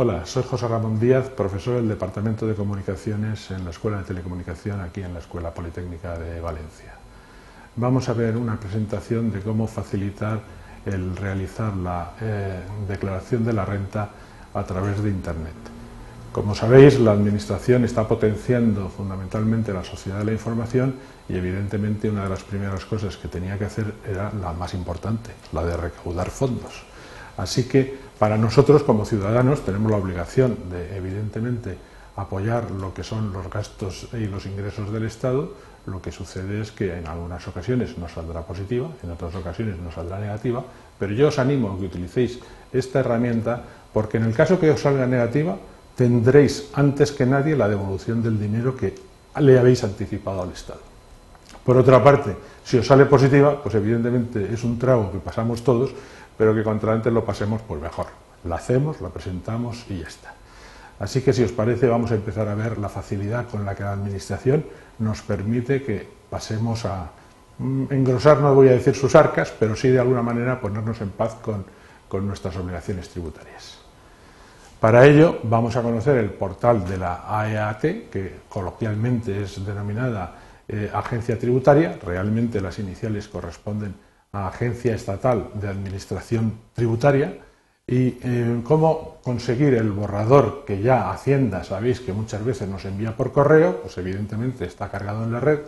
Hola, soy José Ramón Díaz, profesor del Departamento de Comunicaciones en la Escuela de Telecomunicación aquí en la Escuela Politécnica de Valencia. Vamos a ver una presentación de cómo facilitar el realizar la eh, declaración de la renta a través de Internet. Como sabéis, la Administración está potenciando fundamentalmente la sociedad de la información y evidentemente una de las primeras cosas que tenía que hacer era la más importante, la de recaudar fondos. Así que para nosotros como ciudadanos tenemos la obligación de, evidentemente, apoyar lo que son los gastos y los ingresos del Estado. Lo que sucede es que en algunas ocasiones nos saldrá positiva, en otras ocasiones nos saldrá negativa, pero yo os animo a que utilicéis esta herramienta porque en el caso que os salga negativa tendréis antes que nadie la devolución del dinero que le habéis anticipado al Estado. Por otra parte, si os sale positiva, pues evidentemente es un trago que pasamos todos, pero que contra antes lo pasemos, pues mejor. La hacemos, la presentamos y ya está. Así que si os parece vamos a empezar a ver la facilidad con la que la Administración nos permite que pasemos a mm, engrosar, no voy a decir sus arcas, pero sí de alguna manera ponernos en paz con, con nuestras obligaciones tributarias. Para ello vamos a conocer el portal de la AEAT, que coloquialmente es denominada eh, Agencia Tributaria, realmente las iniciales corresponden a Agencia Estatal de Administración Tributaria, y eh, cómo conseguir el borrador que ya Hacienda, sabéis que muchas veces nos envía por correo, pues evidentemente está cargado en la red,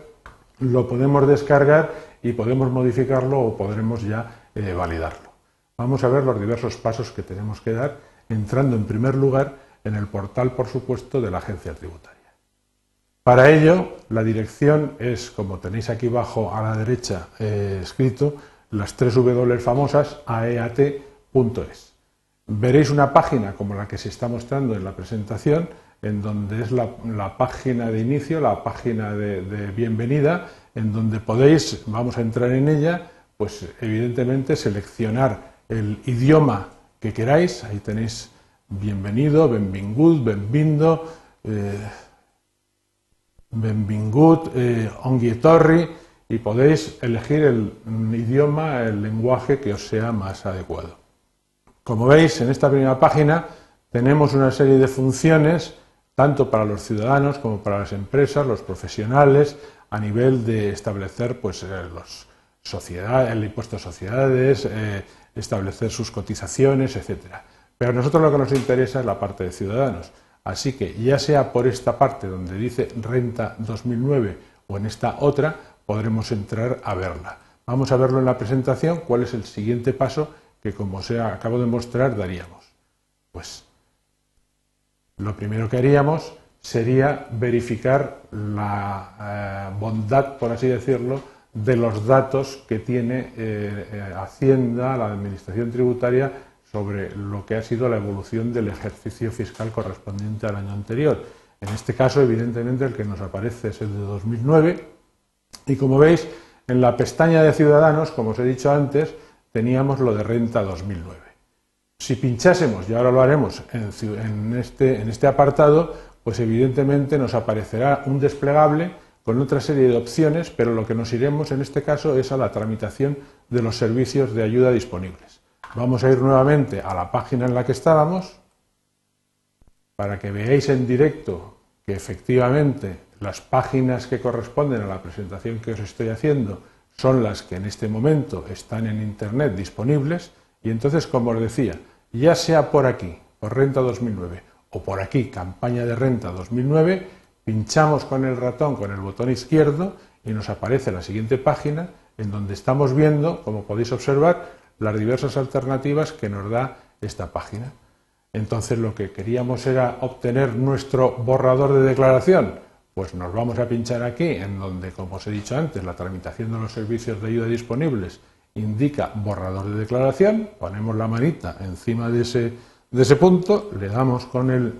lo podemos descargar y podemos modificarlo o podremos ya eh, validarlo. Vamos a ver los diversos pasos que tenemos que dar entrando en primer lugar en el portal, por supuesto, de la agencia tributaria. Para ello, la dirección es, como tenéis aquí abajo a la derecha eh, escrito, las tres W famosas aeat.es. Veréis una página como la que se está mostrando en la presentación, en donde es la, página de inicio, la página de, bienvenida, en donde podéis, vamos a entrar en ella, pues evidentemente seleccionar el idioma que queráis. Ahí tenéis bienvenido, benvingut, benvindo, eh, benvingut, eh, ongietorri, y podéis elegir el idioma, el lenguaje que os sea más adecuado. Como veis, en esta primera página tenemos una serie de funciones, tanto para los ciudadanos como para las empresas, los profesionales, a nivel de establecer pues, eh, los el impuesto a sociedades, eh, establecer sus cotizaciones, etcétera. Pero a nosotros lo que nos interesa es la parte de ciudadanos. Así que ya sea por esta parte donde dice renta 2009 o en esta otra, podremos entrar a verla. Vamos a verlo en la presentación, cuál es el siguiente paso que, como os acabo de mostrar, daríamos. Pues lo primero que haríamos sería verificar la eh, bondad, por así decirlo, de los datos que tiene eh, eh, Hacienda, la Administración Tributaria, sobre lo que ha sido la evolución del ejercicio fiscal correspondiente al año anterior. En este caso, evidentemente, el que nos aparece es el de 2009 y como veis, en la pestaña de Ciudadanos, como os he dicho antes, teníamos lo de renta 2009. Si pinchásemos, y ahora lo haremos en este, en este apartado, pues evidentemente nos aparecerá un desplegable con otra serie de opciones, pero lo que nos iremos en este caso es a la tramitación de los servicios de ayuda disponibles. Vamos a ir nuevamente a la página en la que estábamos para que veáis en directo que efectivamente las páginas que corresponden a la presentación que os estoy haciendo son las que en este momento están en Internet disponibles. Y entonces, como os decía, ya sea por aquí, por Renta 2009, o por aquí, campaña de Renta 2009, pinchamos con el ratón, con el botón izquierdo, y nos aparece la siguiente página en donde estamos viendo, como podéis observar, las diversas alternativas que nos da esta página. Entonces lo que queríamos era obtener nuestro borrador de declaración. Pues nos vamos a pinchar aquí, en donde, como os he dicho antes, la tramitación de los servicios de ayuda disponibles indica borrador de declaración, ponemos la manita encima de ese, de ese punto, le damos con el,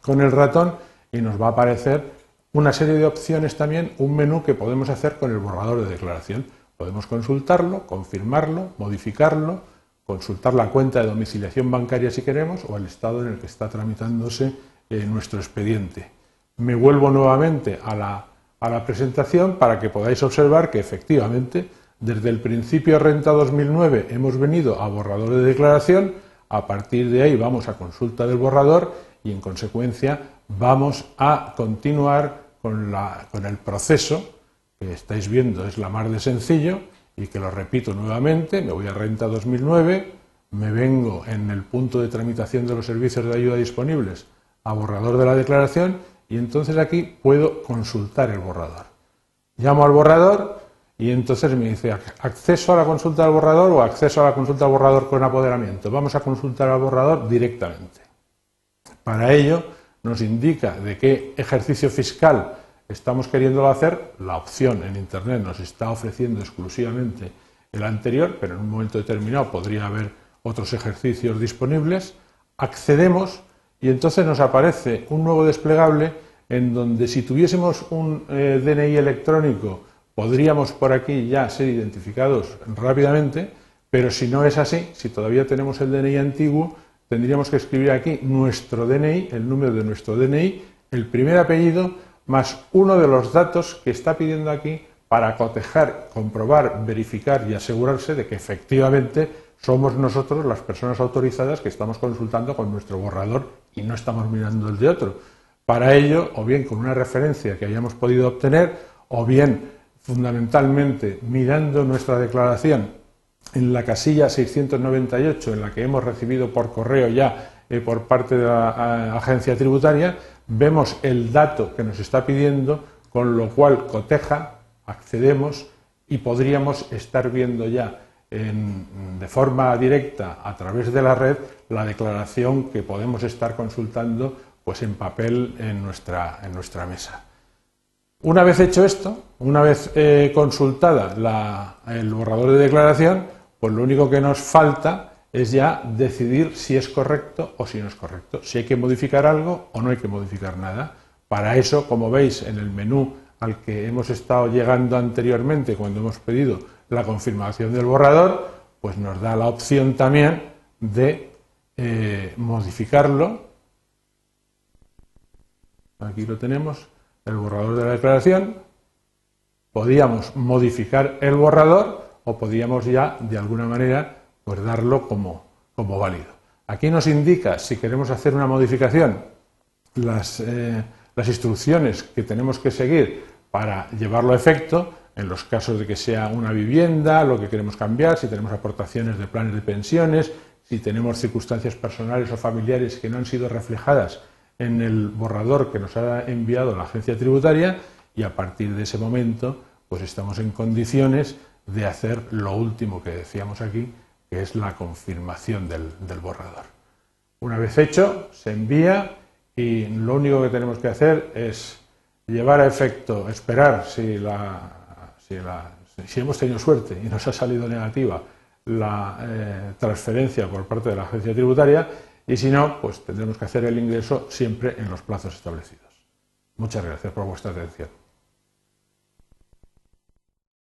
con el ratón y nos va a aparecer una serie de opciones también, un menú que podemos hacer con el borrador de declaración. Podemos consultarlo, confirmarlo, modificarlo, consultar la cuenta de domiciliación bancaria si queremos o el estado en el que está tramitándose eh, nuestro expediente. Me vuelvo nuevamente a la, a la presentación para que podáis observar que efectivamente desde el principio Renta 2009 hemos venido a borrador de declaración, a partir de ahí vamos a consulta del borrador y en consecuencia vamos a continuar con, con el proceso que estáis viendo es la mar de sencillo y que lo repito nuevamente, me voy a Renta 2009, me vengo en el punto de tramitación de los servicios de ayuda disponibles a borrador de la declaración y entonces aquí puedo consultar el borrador. Llamo al borrador y entonces me dice acceso a la consulta del borrador o acceso a la consulta del borrador con apoderamiento. Vamos a consultar al borrador directamente. Para ello nos indica de qué ejercicio fiscal estamos queriendo hacer. La opción en Internet nos está ofreciendo exclusivamente el anterior, pero en un momento determinado podría haber otros ejercicios disponibles. Accedemos y entonces nos aparece un nuevo desplegable en donde si tuviésemos un eh, DNI electrónico podríamos por aquí ya ser identificados rápidamente, pero si no es así, si todavía tenemos el DNI antiguo, tendríamos que escribir aquí nuestro DNI, el número de nuestro DNI, el primer apellido, más uno de los datos que está pidiendo aquí para cotejar, comprobar, verificar y asegurarse de que efectivamente somos nosotros las personas autorizadas que estamos consultando con nuestro borrador y no estamos mirando el de otro. Para ello, o bien con una referencia que hayamos podido obtener, o bien fundamentalmente mirando nuestra declaración en la casilla 698, en la que hemos recibido por correo ya por parte de la agencia tributaria, vemos el dato que nos está pidiendo, con lo cual coteja, accedemos y podríamos estar viendo ya de forma directa a través de la red la declaración que podemos estar consultando pues en papel en nuestra, en nuestra mesa. Una vez hecho esto, una vez eh, consultada el borrador de declaración, pues lo único que nos falta es ya decidir si es correcto o si no es correcto, si hay que modificar algo o no hay que modificar nada. Para eso, como veis en el menú al que hemos estado llegando anteriormente cuando hemos pedido la confirmación del borrador, pues nos da la opción también de eh, modificarlo. Aquí lo tenemos, el borrador de la declaración. Podíamos modificar el borrador o podíamos ya, de alguna manera, pues darlo como, como válido. Aquí nos indica, si queremos hacer una modificación, las, eh, las instrucciones que tenemos que seguir para llevarlo a efecto, en los casos de que sea una vivienda, lo que queremos cambiar, si tenemos aportaciones de planes de pensiones, si tenemos circunstancias personales o familiares que no han sido reflejadas en el borrador que nos ha enviado la agencia tributaria y a partir de ese momento pues estamos en condiciones de hacer lo último que decíamos aquí, que es la confirmación del, borrador. Una vez hecho, se envía y lo único que tenemos que hacer es llevar a efecto, esperar si, si, hemos tenido suerte y nos ha salido negativa la eh, transferencia por parte de la agencia tributaria y si no, pues tendremos que hacer el ingreso siempre en los plazos establecidos. Muchas gracias por vuestra atención.